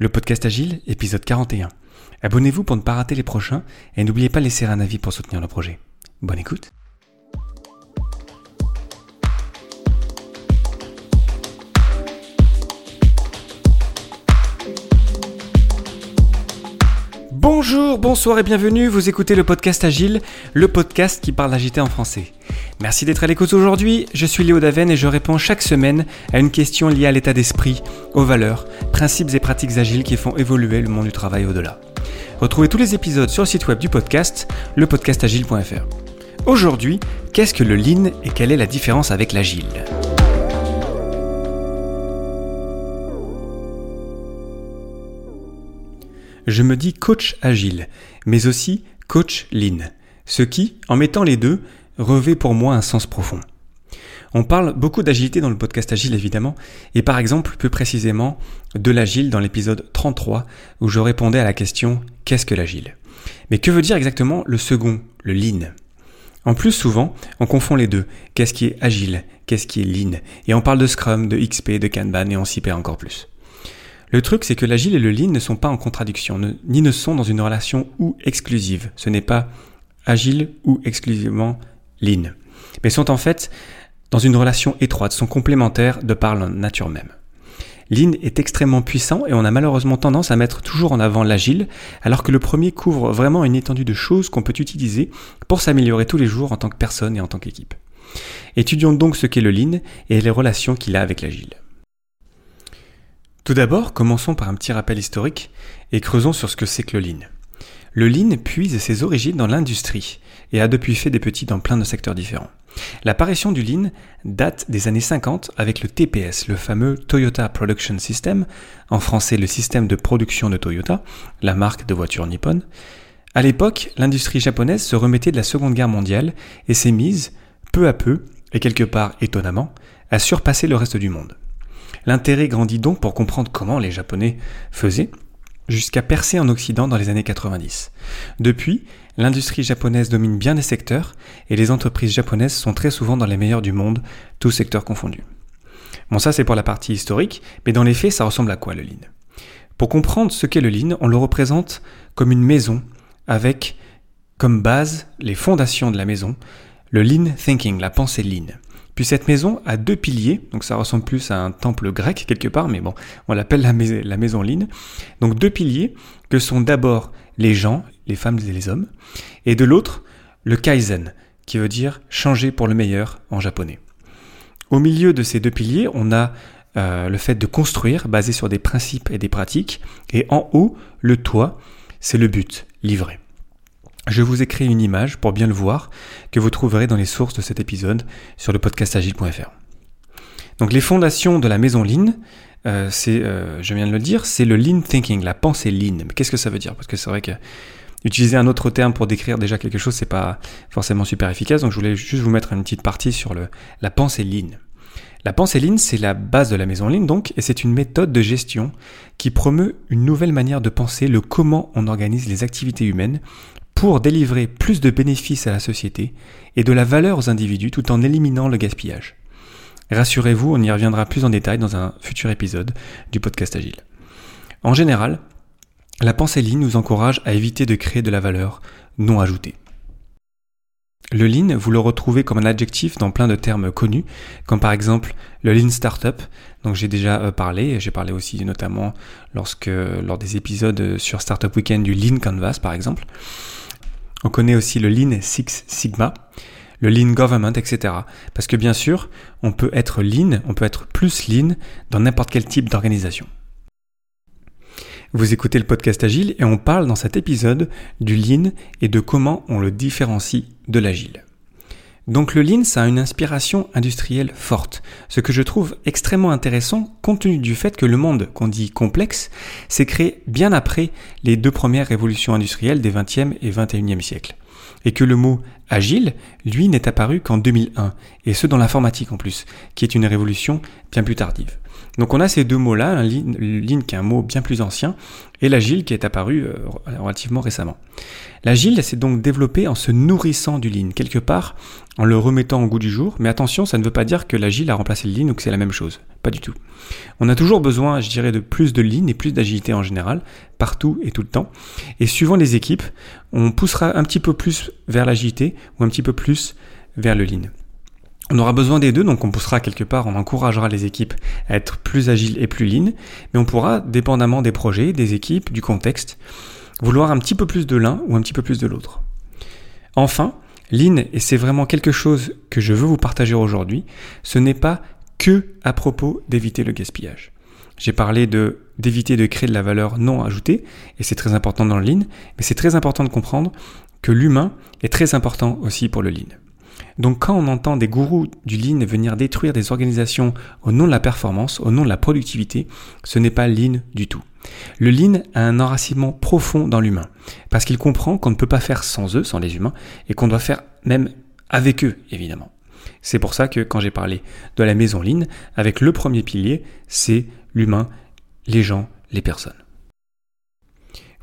Le podcast Agile, épisode 41. Abonnez-vous pour ne pas rater les prochains et n'oubliez pas de laisser un avis pour soutenir le projet. Bonne écoute. Bonjour, bonsoir et bienvenue, vous écoutez le podcast Agile, le podcast qui parle d'agilité en français. Merci d'être à l'écoute aujourd'hui, je suis Léo Daven et je réponds chaque semaine à une question liée à l'état d'esprit, aux valeurs, principes et pratiques agiles qui font évoluer le monde du travail au-delà. Retrouvez tous les épisodes sur le site web du podcast, lepodcastagile.fr. Aujourd'hui, qu'est-ce que le lean et quelle est la différence avec l'agile? Je me dis coach agile, mais aussi coach lean, ce qui, en mettant les deux, revêt pour moi un sens profond. On parle beaucoup d'agilité dans le podcast Agile évidemment, et par exemple plus précisément de l'agile dans l'épisode 33 où je répondais à la question qu'est-ce que l'agile? Mais que veut dire exactement le second, le lean? En plus souvent, on confond les deux. Qu'est-ce qui est agile? Qu'est-ce qui est lean? Et on parle de Scrum, de XP, de Kanban et on s'y perd encore plus. Le truc, c'est que l'agile et le lean ne sont pas en contradiction, ni ne sont dans une relation ou exclusive. Ce n'est pas agile ou exclusivement lean. Mais sont en fait dans une relation étroite, sont complémentaires de par leur nature même. Lean est extrêmement puissant et on a malheureusement tendance à mettre toujours en avant l'agile, alors que le premier couvre vraiment une étendue de choses qu'on peut utiliser pour s'améliorer tous les jours en tant que personne et en tant qu'équipe. Étudions donc ce qu'est le lean et les relations qu'il a avec l'agile. Tout d'abord, commençons par un petit rappel historique et creusons sur ce que c'est que le lean. Le lean puise ses origines dans l'industrie et a depuis fait des petits dans plein de secteurs différents. L'apparition du lean date des années 50 avec le TPS, le fameux Toyota Production System, en français le système de production de Toyota, la marque de voitures nippon. À l'époque, l'industrie japonaise se remettait de la Seconde Guerre mondiale et s'est mise, peu à peu, et quelque part étonnamment, à surpasser le reste du monde. L'intérêt grandit donc pour comprendre comment les Japonais faisaient, jusqu'à percer en Occident dans les années 90. Depuis, l'industrie japonaise domine bien des secteurs et les entreprises japonaises sont très souvent dans les meilleurs du monde, tous secteurs confondus. Bon ça c'est pour la partie historique, mais dans les faits ça ressemble à quoi le lean? Pour comprendre ce qu'est le lean, on le représente comme une maison avec comme base les fondations de la maison, le lean thinking, la pensée lean. Puis cette maison a deux piliers, donc ça ressemble plus à un temple grec quelque part, mais bon, on l'appelle la, maison Lin. Donc deux piliers que sont d'abord les gens, les femmes et les hommes, et de l'autre le kaizen, qui veut dire changer pour le meilleur en japonais. Au milieu de ces deux piliers, on a euh, le fait de construire basé sur des principes et des pratiques, et en haut, le toit, c'est le but, livrer. Je vous ai créé une image pour bien le voir que vous trouverez dans les sources de cet épisode sur le podcastagile.fr. Donc les fondations de la maison Lean, euh, c'est, euh, je viens de le dire, c'est le Lean Thinking, la pensée Lean. Mais qu'est-ce que ça veut dire? Parce que c'est vrai que utiliser un autre terme pour décrire déjà quelque chose, c'est pas forcément super efficace. Donc je voulais juste vous mettre une petite partie sur la pensée Lean. La pensée Lean, c'est la base de la maison Lean, donc, et c'est une méthode de gestion qui promeut une nouvelle manière de penser le comment on organise les activités humaines pour délivrer plus de bénéfices à la société et de la valeur aux individus tout en éliminant le gaspillage. Rassurez-vous, on y reviendra plus en détail dans un futur épisode du podcast Agile. En général, la pensée Lean nous encourage à éviter de créer de la valeur non ajoutée. Le Lean, vous le retrouvez comme un adjectif dans plein de termes connus, comme par exemple le Lean Startup, dont j'ai déjà euh, parlé, j'ai parlé aussi notamment lorsque, lors des épisodes sur Startup Weekend du Lean Canvas par exemple. On connaît aussi le Lean Six Sigma, le Lean Government, etc. Parce que bien sûr, on peut être Lean, on peut être plus Lean dans n'importe quel type d'organisation. Vous écoutez le podcast Agile et on parle dans cet épisode du Lean et de comment on le différencie de l'Agile. Donc le lean, ça a une inspiration industrielle forte, ce que je trouve extrêmement intéressant compte tenu du fait que le monde qu'on dit complexe s'est créé bien après les deux premières révolutions industrielles des 20e et 21e siècles. Et que le mot agile, lui, n'est apparu qu'en 2001, et ce dans l'informatique en plus, qui est une révolution bien plus tardive. Donc on a ces deux mots-là, lean, lean qui est un mot bien plus ancien, et l'agile qui est apparu euh, relativement récemment. L'agile s'est donc développé en se nourrissant du lean, quelque part en le remettant au goût du jour, mais attention, ça ne veut pas dire que l'agile a remplacé le lean ou que c'est la même chose. Pas du tout. On a toujours besoin, je dirais, de plus de lean et plus d'agilité en général, partout et tout le temps. Et suivant les équipes, on poussera un petit peu plus vers l'agilité ou un petit peu plus vers le lean. On aura besoin des deux, donc on poussera quelque part, on encouragera les équipes à être plus agiles et plus lean, mais on pourra, dépendamment des projets, des équipes, du contexte, vouloir un petit peu plus de l'un ou un petit peu plus de l'autre. Enfin, lean, et c'est vraiment quelque chose que je veux vous partager aujourd'hui, ce n'est pas que à propos d'éviter le gaspillage. J'ai parlé de d'éviter de créer de la valeur non ajoutée, et c'est très important dans le lean, mais c'est très important de comprendre que l'humain est très important aussi pour le lean. Donc quand on entend des gourous du lean venir détruire des organisations au nom de la performance, au nom de la productivité, ce n'est pas lean du tout. Le lean a un enracinement profond dans l'humain, parce qu'il comprend qu'on ne peut pas faire sans eux, sans les humains, et qu'on doit faire même avec eux, évidemment. C'est pour ça que quand j'ai parlé de la maison lean, avec le premier pilier, c'est l'humain, les gens, les personnes.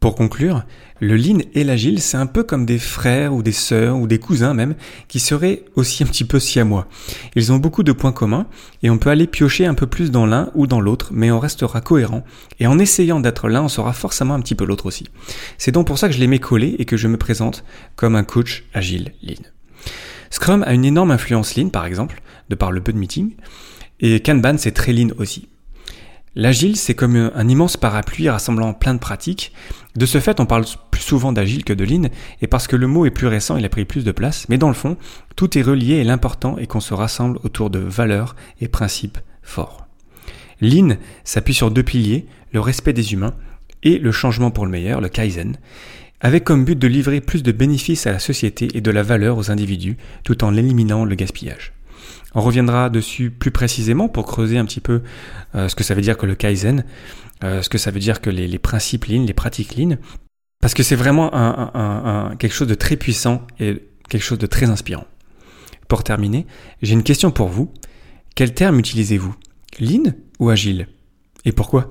Pour conclure, le lean et l'agile, c'est un peu comme des frères ou des sœurs ou des cousins même, qui seraient aussi un petit peu siamois. Ils ont beaucoup de points communs, et on peut aller piocher un peu plus dans l'un ou dans l'autre, mais on restera cohérent, et en essayant d'être l'un, on sera forcément un petit peu l'autre aussi. C'est donc pour ça que je les mets collés et que je me présente comme un coach agile lean. Scrum a une énorme influence lean, par exemple, de par le peu de meeting, et Kanban, c'est très lean aussi. L'agile, c'est comme un immense parapluie rassemblant plein de pratiques. De ce fait, on parle plus souvent d'agile que de lean, et parce que le mot est plus récent, il a pris plus de place, mais dans le fond, tout est relié et l'important est qu'on se rassemble autour de valeurs et principes forts. Lean s'appuie sur deux piliers, le respect des humains et le changement pour le meilleur, le kaizen, avec comme but de livrer plus de bénéfices à la société et de la valeur aux individus, tout en éliminant le gaspillage. On reviendra dessus plus précisément pour creuser un petit peu euh, ce que ça veut dire que le Kaizen, euh, ce que ça veut dire que les, principes Lean, les pratiques Lean, parce que c'est vraiment quelque chose de très puissant et quelque chose de très inspirant. Pour terminer, j'ai une question pour vous. Quel terme utilisez-vous? Lean ou Agile? Et pourquoi?